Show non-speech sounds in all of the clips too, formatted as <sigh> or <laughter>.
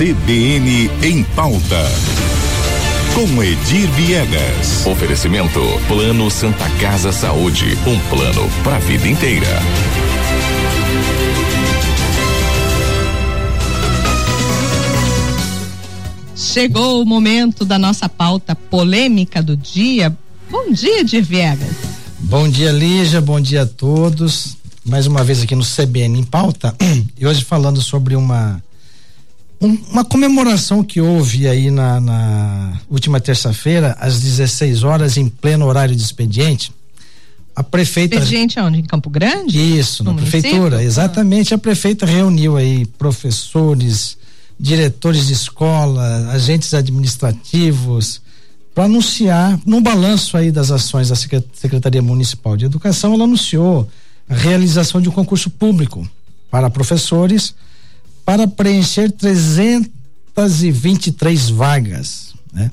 CBN em pauta. Com Edir Viegas. Oferecimento Plano Santa Casa Saúde, um plano para a vida inteira. Chegou o momento da nossa pauta polêmica do dia. Bom dia, Edir Viegas. Bom dia, Lígia. Bom dia a todos. Mais uma vez aqui no CBN em pauta. <clears throat> E hoje falando sobre uma um, uma comemoração que houve aí na, na última terça-feira, às 16 horas, em pleno horário de expediente. A prefeita. Expediente onde? Em Campo Grande? Isso, no na município? prefeitura. Exatamente. Ah. A prefeita reuniu aí professores, diretores de escola, agentes administrativos, para anunciar, no balanço aí das ações da Secretaria Municipal de Educação, ela anunciou a realização de um concurso público para professores para preencher 323 vagas, né?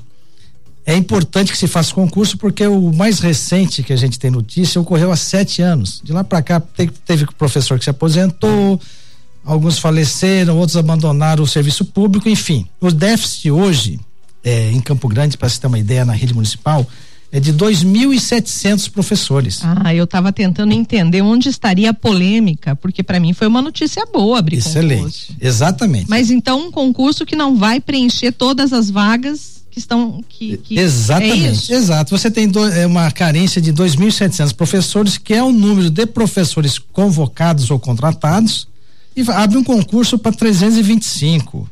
É importante que se faça concurso porque o mais recente que a gente tem notícia ocorreu há sete anos. De lá para cá teve, professor que se aposentou, alguns faleceram, outros abandonaram o serviço público, enfim. O déficit hoje é, em Campo Grande, para se ter uma ideia, na rede municipal, é de 2.700 professores. Ah, eu estava tentando entender onde estaria a polêmica, porque para mim foi uma notícia boa abrir Excelente, concurso. exatamente. Mas então um concurso que não vai preencher todas as vagas que estão que, que exatamente, é exato. Você tem do, é uma carência de 2.700 professores, que é o número de professores convocados ou contratados, e abre um concurso para 325.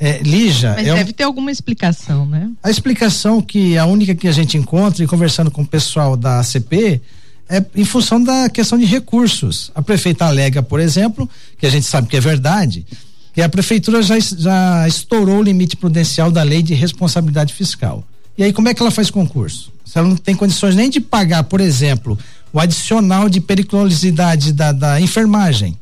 É, Lígia. Mas é deve um, ter alguma explicação, né? A explicação que a única que a gente encontra e conversando com o pessoal da ACP é em função da questão de recursos. A prefeita alega, por exemplo, que a gente sabe que é verdade, que a prefeitura já, já estourou o limite prudencial da lei de responsabilidade fiscal. E aí, como é que ela faz concurso? Se ela não tem condições nem de pagar, por exemplo, o adicional de periculosidade da, da enfermagem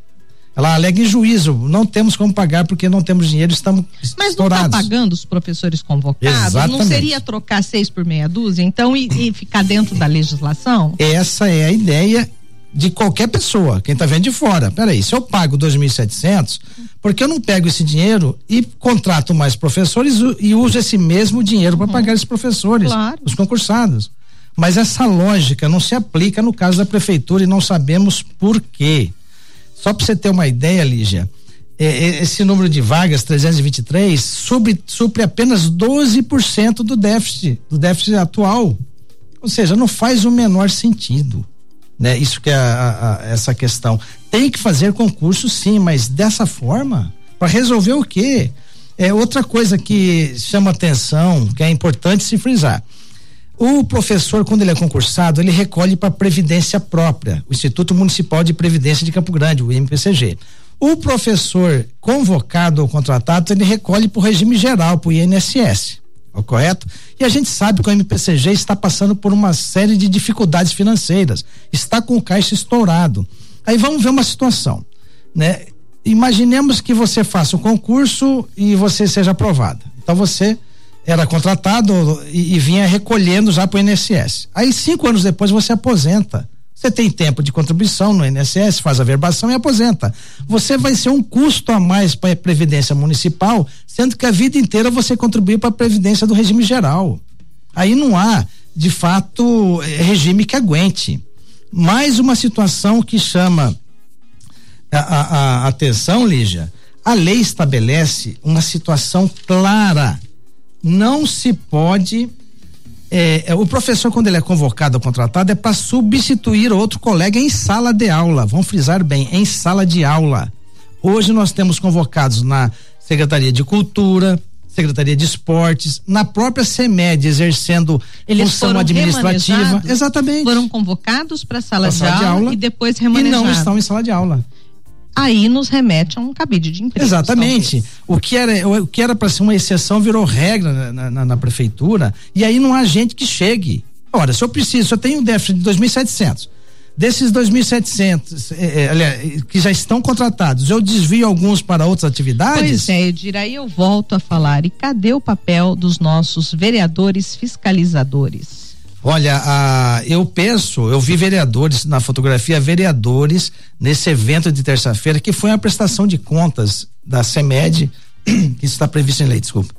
ela alega em juízo, não temos como pagar porque não temos dinheiro, estamos Mas estourados. não está pagando os professores convocados? Exatamente. Não seria trocar seis por meia dúzia, então, e, e ficar dentro da legislação? Essa é a ideia de qualquer pessoa, quem está vendo de fora. Peraí, se eu pago 2.700, por que eu não pego esse dinheiro e contrato mais professores e uso esse mesmo dinheiro para uhum. pagar esses professores, claro. os concursados? Mas essa lógica não se aplica no caso da prefeitura e não sabemos por quê. Só para você ter uma ideia, Lígia, é, é, esse número de vagas, 323, supre, supre apenas 12% do déficit, do déficit atual. Ou seja, não faz o menor sentido. Né? Isso que é a, a, essa questão. Tem que fazer concurso, sim, mas dessa forma, para resolver o quê? É outra coisa que chama atenção, que é importante se frisar. O professor, quando ele é concursado, ele recolhe para previdência própria, o Instituto Municipal de Previdência de Campo Grande, o IMPCG. O professor convocado ou contratado, ele recolhe para o regime geral, para o INSS. Correto? E a gente sabe que o MPCG está passando por uma série de dificuldades financeiras, está com o caixa estourado. Aí vamos ver uma situação, né? Imaginemos que você faça um concurso e você seja aprovado. Então você era contratado e, e vinha recolhendo já para o INSS. Aí cinco anos depois você aposenta. Você tem tempo de contribuição no INSS, faz a verbação e aposenta. Você vai ser um custo a mais para a Previdência Municipal, sendo que a vida inteira você contribuiu para a Previdência do regime geral. Aí não há, de fato, eh, regime que aguente. Mais uma situação que chama a, a, a atenção, Lígia. A lei estabelece uma situação clara não se pode. É, é, o professor, quando ele é convocado ou contratado, é para substituir outro colega em sala de aula. Vamos frisar bem, em sala de aula. Hoje nós temos convocados na Secretaria de Cultura, Secretaria de Esportes, na própria CEMED, exercendo Eles função administrativa. Exatamente. Foram convocados para a sala, de, sala de aula e depois remanejados. E não estão em sala de aula aí nos remete a um cabide de emprego. Exatamente. O que era o que era para ser uma exceção virou regra na, na, na, prefeitura e aí não há gente que chegue. Ora, se eu preciso, eu tenho um déficit de 2.700. Desses 2.700 é, é, que já estão contratados, eu desvio alguns para outras atividades? Pois é, Edir, aí eu volto a falar. E cadê o papel dos nossos vereadores fiscalizadores? Olha, a, eu penso, eu vi vereadores na fotografia, vereadores nesse evento de terça-feira, que foi uma prestação de contas da CEMED <clears throat> que está previsto em lei, desculpa.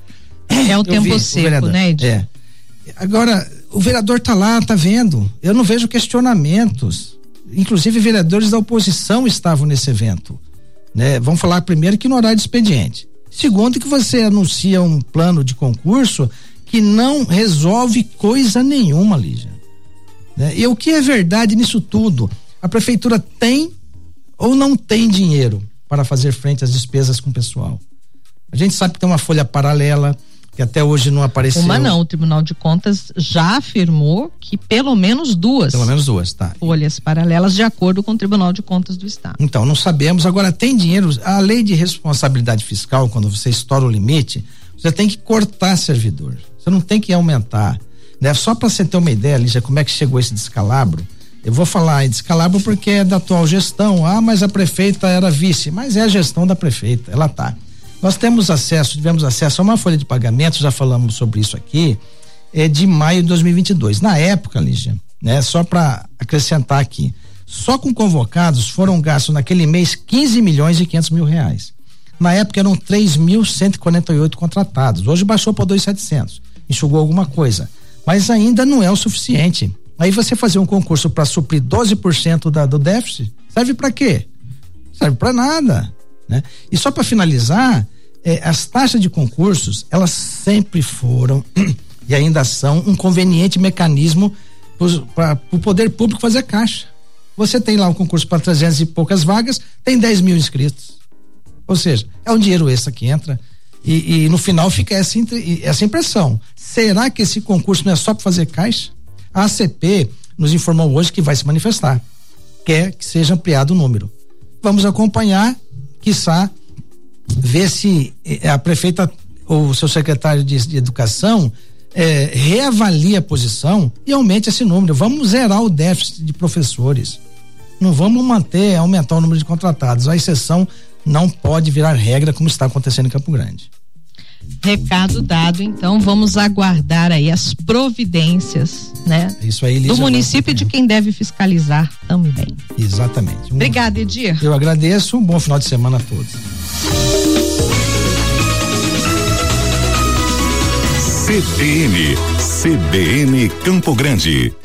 É o eu tempo vi, seco, o né, Ed? É. Agora, o vereador tá lá, tá vendo. Eu não vejo questionamentos. Inclusive, vereadores da oposição estavam nesse evento. Né? Vamos falar primeiro que no horário de expediente. Segundo, que você anuncia um plano de concurso que não resolve coisa nenhuma, Lígia. Né? E o que é verdade nisso tudo? A prefeitura tem ou não tem dinheiro para fazer frente às despesas com o pessoal? A gente sabe que tem uma folha paralela, que até hoje não apareceu. Uma não, o Tribunal de Contas já afirmou que pelo menos duas. Pelo menos duas, tá. Folhas paralelas de acordo com o Tribunal de Contas do Estado. Então, não sabemos. Agora, tem dinheiro. A lei de responsabilidade fiscal, quando você estoura o limite, você tem que cortar servidor. Você não tem que aumentar. Né? Só para você ter uma ideia, Lígia, como é que chegou esse descalabro. Eu vou falar em descalabro porque é da atual gestão. Ah, mas a prefeita era vice. Mas é a gestão da prefeita, ela tá. Nós temos acesso, tivemos acesso a uma folha de pagamento, já falamos sobre isso aqui, é de maio de 2022. Na época, Lígia, né, só para acrescentar aqui, só com convocados foram gastos naquele mês 15 milhões e 500 mil reais. Na época eram 3.148 contratados. Hoje baixou para 2.700. Enxugou alguma coisa. Mas ainda não é o suficiente. Aí você fazer um concurso para suprir 12% da, do déficit, serve para quê? Serve para nada. Né? E só para finalizar, é, as taxas de concursos, elas sempre foram <clears throat> e ainda são um conveniente mecanismo para o poder público fazer caixa. Você tem lá um concurso para 300 e poucas vagas, tem 10 mil inscritos. Ou seja, é um dinheiro extra que entra. E, e no final fica essa, essa impressão. Será que esse concurso não é só para fazer caixa? A ACP nos informou hoje que vai se manifestar. Quer que seja ampliado o número. Vamos acompanhar quiçá, ver se eh, a prefeita ou o seu secretário de, de educação é, reavalie a posição e aumente esse número. Vamos zerar o déficit de professores. Não vamos manter, aumentar o número de contratados. A exceção não pode virar regra como está acontecendo em Campo Grande. Recado dado, então vamos aguardar aí as providências, né? Isso aí, Lígia, Do município de quem deve fiscalizar também. Exatamente. Um, Obrigada, Edir. Eu agradeço, um bom final de semana a todos. CBN, CBN Campo Grande.